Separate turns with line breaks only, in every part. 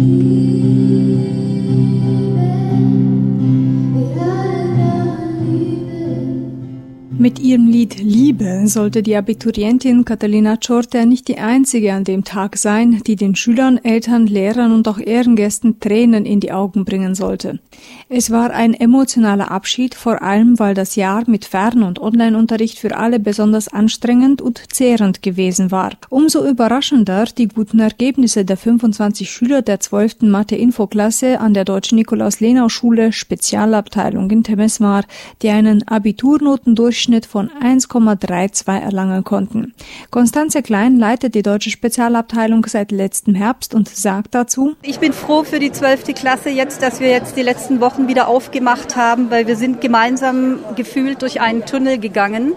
Mm-hmm. Mit ihrem Lied Liebe sollte die Abiturientin Catalina Ciorte nicht die einzige an dem Tag sein, die den Schülern, Eltern, Lehrern und auch Ehrengästen Tränen in die Augen bringen sollte. Es war ein emotionaler Abschied, vor allem weil das Jahr mit Fern- und Online-Unterricht für alle besonders anstrengend und zehrend gewesen war. Umso überraschender die guten Ergebnisse der 25 Schüler der 12. Mathe-Info-Klasse an der Deutschen Nikolaus-Lenau-Schule Spezialabteilung in Temeswar, die einen Abiturnotendurchschnitt Durchschnitt von 1,32 erlangen konnten. Konstanze Klein leitet die deutsche Spezialabteilung seit letztem Herbst und sagt dazu,
Ich bin froh für die 12. Klasse jetzt, dass wir jetzt die letzten Wochen wieder aufgemacht haben, weil wir sind gemeinsam gefühlt durch einen Tunnel gegangen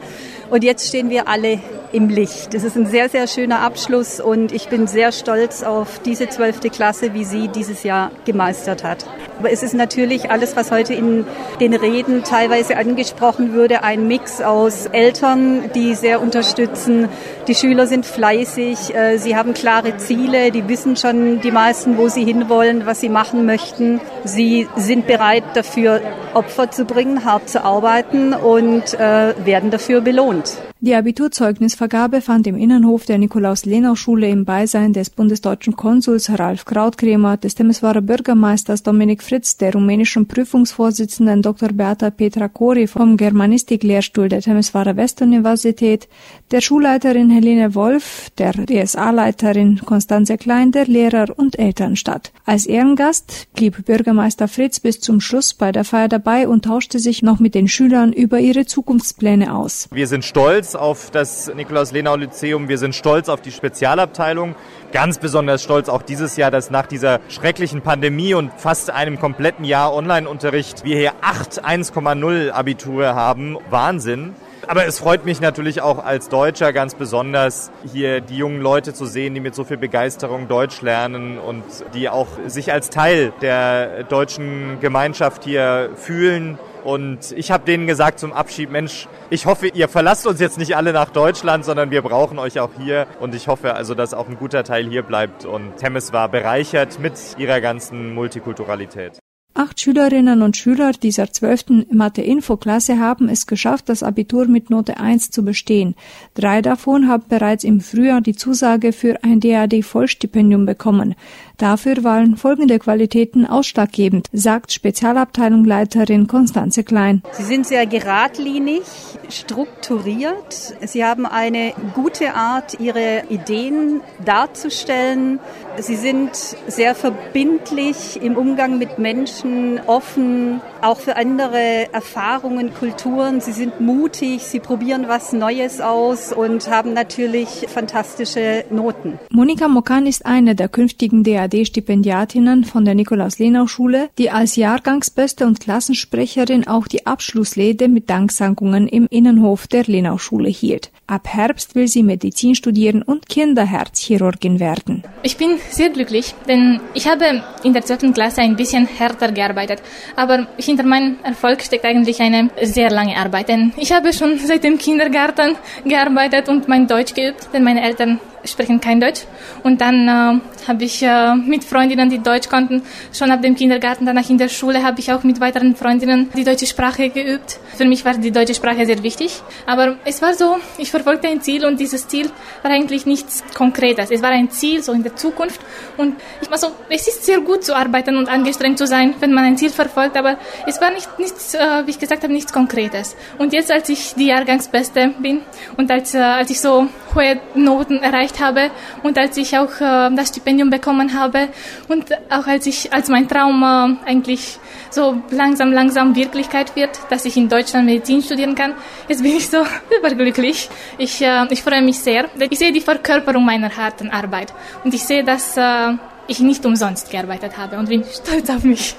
und jetzt stehen wir alle im Licht. Es ist ein sehr, sehr schöner Abschluss und ich bin sehr stolz auf diese zwölfte Klasse, wie sie dieses Jahr gemeistert hat. Aber es ist natürlich alles, was heute in den Reden teilweise angesprochen würde, ein Mix aus Eltern, die sehr unterstützen. Die Schüler sind fleißig, äh, sie haben klare Ziele, die wissen schon die meisten, wo sie hinwollen, was sie machen möchten. Sie sind bereit dafür, Opfer zu bringen, hart zu arbeiten und äh, werden dafür belohnt.
Die Abiturzeugnisvergabe fand im Innenhof der Nikolaus-Lenau-Schule im Beisein des bundesdeutschen Konsuls Ralf Krautkremer, des Temeswarer Bürgermeisters Dominik Fritz, der rumänischen Prüfungsvorsitzenden Dr. Beata Petra Kori vom Germanistik-Lehrstuhl der Temeswarer Westuniversität, der Schulleiterin Helene Wolf, der DSA-Leiterin Konstanze Klein, der Lehrer und Eltern statt. Als Ehrengast blieb Bürgermeister Fritz bis zum Schluss bei der Feier dabei und tauschte sich noch mit den Schülern über ihre Zukunftspläne aus.
Wir sind stolz auf das Nikolaus-Lenau-Lyzeum. Wir sind stolz auf die Spezialabteilung. Ganz besonders stolz auch dieses Jahr, dass nach dieser schrecklichen Pandemie und fast einem kompletten Jahr Online-Unterricht wir hier acht 1,0 Abitur haben. Wahnsinn. Aber es freut mich natürlich auch als Deutscher ganz besonders, hier die jungen Leute zu sehen, die mit so viel Begeisterung Deutsch lernen und die auch sich als Teil der deutschen Gemeinschaft hier fühlen. Und ich habe denen gesagt zum Abschied, Mensch, ich hoffe, ihr verlasst uns jetzt nicht alle nach Deutschland, sondern wir brauchen euch auch hier. Und ich hoffe also, dass auch ein guter Teil hier bleibt. Und Temmes war bereichert mit ihrer ganzen Multikulturalität.
Acht Schülerinnen und Schüler dieser zwölften Mathe-Info-Klasse haben es geschafft, das Abitur mit Note 1 zu bestehen. Drei davon haben bereits im Frühjahr die Zusage für ein DAD-Vollstipendium bekommen. Dafür waren folgende Qualitäten ausschlaggebend, sagt Spezialabteilungsleiterin Konstanze Klein.
Sie sind sehr geradlinig, strukturiert. Sie haben eine gute Art, ihre Ideen darzustellen. Sie sind sehr verbindlich im Umgang mit Menschen, offen, auch für andere Erfahrungen, Kulturen. Sie sind mutig, sie probieren was Neues aus und haben natürlich fantastische Noten.
Monika Mokan ist eine der künftigen DAD-Stipendiatinnen von der Nikolaus-Lenau-Schule, die als Jahrgangsbeste und Klassensprecherin auch die Abschlussrede mit Danksagungen im Innenhof der Lenau-Schule hielt. Ab Herbst will sie Medizin studieren und Kinderherzchirurgin werden.
Ich bin sehr glücklich, denn ich habe in der zweiten Klasse ein bisschen härter gearbeitet. Aber hinter meinem Erfolg steckt eigentlich eine sehr lange Arbeit. Denn ich habe schon seit dem Kindergarten gearbeitet und mein Deutsch geübt, denn meine Eltern sprechen kein Deutsch. Und dann äh, habe ich äh, mit Freundinnen, die Deutsch konnten, schon ab dem Kindergarten, danach in der Schule habe ich auch mit weiteren Freundinnen die deutsche Sprache geübt. Für mich war die deutsche Sprache sehr wichtig. Aber es war so, ich verfolgte ein Ziel und dieses Ziel war eigentlich nichts Konkretes. Es war ein Ziel so in der Zukunft. Und ich war so, es ist sehr gut zu arbeiten und angestrengt zu sein, wenn man ein Ziel verfolgt, aber es war nicht, nichts, äh, wie ich gesagt habe, nichts Konkretes. Und jetzt, als ich die Jahrgangsbeste bin und als, äh, als ich so hohe Noten erreicht habe und als ich auch äh, das Stipendium bekommen habe und auch als ich als mein Traum äh, eigentlich so langsam langsam Wirklichkeit wird, dass ich in Deutschland Medizin studieren kann, jetzt bin ich so überglücklich. Ich äh, ich freue mich sehr. Ich sehe die Verkörperung meiner harten Arbeit und ich sehe, dass äh, ich nicht umsonst gearbeitet habe und bin stolz auf mich.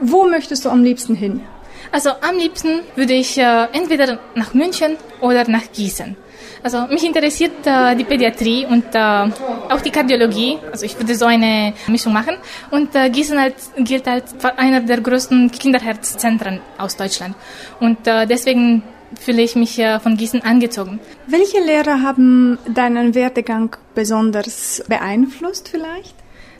Wo möchtest du am liebsten hin?
Also am liebsten würde ich äh, entweder nach München oder nach Gießen. Also mich interessiert äh, die Pädiatrie und äh, auch die Kardiologie. Also ich würde so eine Mischung machen. Und äh, Gießen als, gilt als einer der größten Kinderherzzentren aus Deutschland. Und äh, deswegen fühle ich mich äh, von Gießen angezogen.
Welche Lehrer haben deinen Werdegang besonders beeinflusst vielleicht?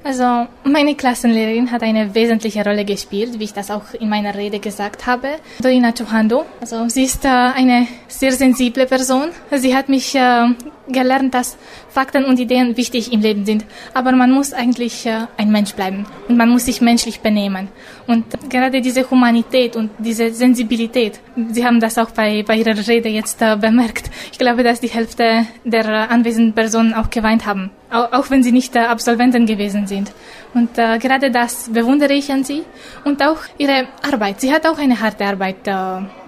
Also meine Klassenlehrerin hat eine wesentliche Rolle gespielt, wie ich das auch in meiner Rede gesagt habe. Dorina Chuhando. Also sie ist äh, eine sehr sensible Person. Sie hat mich äh, gelernt, dass Fakten und Ideen wichtig im Leben sind. Aber man muss eigentlich äh, ein Mensch bleiben und man muss sich menschlich benehmen. Und gerade diese Humanität und diese Sensibilität, Sie haben das auch bei, bei Ihrer Rede jetzt bemerkt. Ich glaube, dass die Hälfte der anwesenden Personen auch geweint haben auch wenn sie nicht äh, Absolventen gewesen sind. Und äh, gerade das bewundere ich an sie und auch ihre Arbeit. Sie hat auch eine harte Arbeit äh,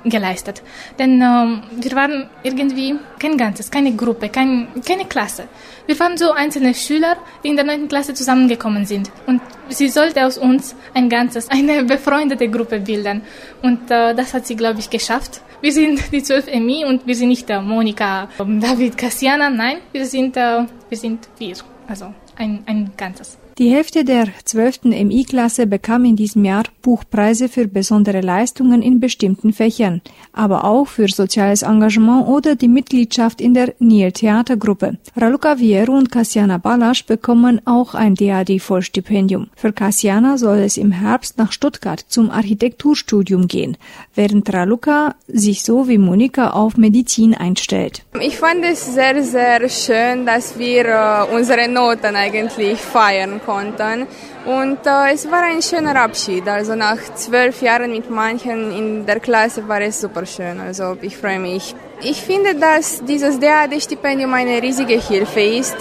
geleistet. Denn äh, wir waren irgendwie kein Ganzes, keine Gruppe, kein, keine Klasse. Wir waren so einzelne Schüler, die in der neunten Klasse zusammengekommen sind. Und sie sollte aus uns ein Ganzes, eine befreundete Gruppe bilden. Und äh, das hat sie, glaube ich, geschafft. Wir sind die 12 MI und wir sind nicht äh, Monika, David, Cassiana, nein, wir sind, äh, wir sind wir, also ein, ein Ganzes.
Die Hälfte der 12. MI-Klasse bekam in diesem Jahr Buchpreise für besondere Leistungen in bestimmten Fächern, aber auch für soziales Engagement oder die Mitgliedschaft in der Niel Theatergruppe. Raluca Vieru und Cassiana Balasch bekommen auch ein DAD-Vollstipendium. Für Cassiana soll es im Herbst nach Stuttgart zum Architekturstudium gehen, während Raluca sich so wie Monika auf Medizin einstellt.
Ich fand es sehr, sehr schön, dass wir äh, unsere Noten eigentlich feiern konnten. Und äh, es war ein schöner Abschied. Also nach zwölf Jahren mit manchen in der Klasse war es super schön. Also ich freue mich. Ich finde, dass dieses DAD-Stipendium eine riesige Hilfe ist.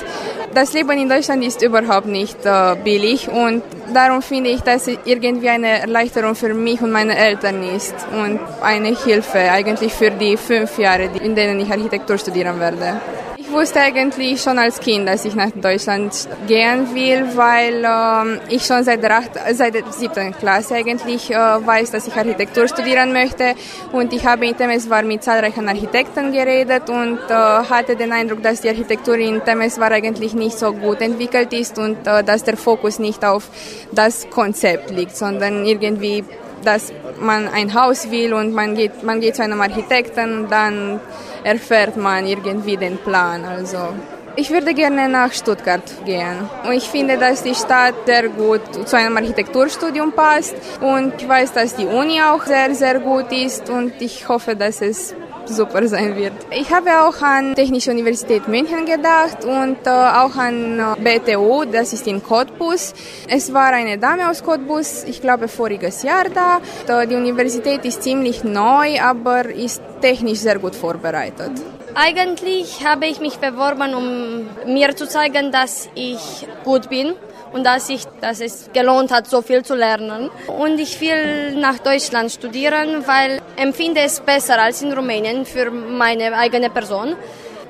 Das Leben in Deutschland ist überhaupt nicht äh, billig und darum finde ich, dass es irgendwie eine Erleichterung für mich und meine Eltern ist und eine Hilfe eigentlich für die fünf Jahre, in denen ich Architektur studieren werde. Ich wusste eigentlich schon als Kind, dass ich nach Deutschland gehen will, weil äh, ich schon seit der, acht, seit der siebten Klasse eigentlich äh, weiß, dass ich Architektur studieren möchte. Und ich habe in Temeswar mit zahlreichen Architekten geredet und äh, hatte den Eindruck, dass die Architektur in Temeswar eigentlich nicht so gut entwickelt ist und äh, dass der Fokus nicht auf das Konzept liegt, sondern irgendwie dass man ein Haus will und man geht, man geht zu einem Architekten, dann erfährt man irgendwie den Plan. Also ich würde gerne nach Stuttgart gehen. Und ich finde, dass die Stadt sehr gut zu einem Architekturstudium passt. Und ich weiß, dass die Uni auch sehr, sehr gut ist. Und ich hoffe, dass es super sein wird. Ich habe auch an Technische Universität München gedacht und äh, auch an äh, BTU, das ist in Cottbus. Es war eine Dame aus Cottbus, ich glaube voriges Jahr da. Die Universität ist ziemlich neu, aber ist technisch sehr gut vorbereitet.
Eigentlich habe ich mich beworben, um mir zu zeigen, dass ich gut bin und dass, ich, dass es gelohnt hat, so viel zu lernen. Und ich will nach Deutschland studieren, weil empfinde es besser als in Rumänien für meine eigene Person.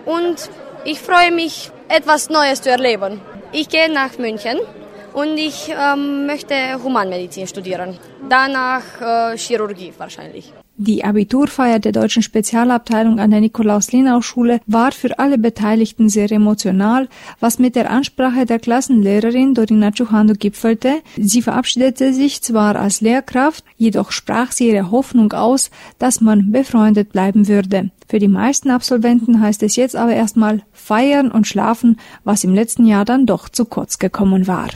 Und ich freue mich, etwas Neues zu erleben. Ich gehe nach München und ich ähm, möchte Humanmedizin studieren. Danach äh, Chirurgie wahrscheinlich.
Die Abiturfeier der deutschen Spezialabteilung an der Nikolaus-Lenau-Schule war für alle Beteiligten sehr emotional, was mit der Ansprache der Klassenlehrerin Dorina Ciuhando gipfelte. Sie verabschiedete sich zwar als Lehrkraft, jedoch sprach sie ihre Hoffnung aus, dass man befreundet bleiben würde. Für die meisten Absolventen heißt es jetzt aber erstmal feiern und schlafen, was im letzten Jahr dann doch zu kurz gekommen war.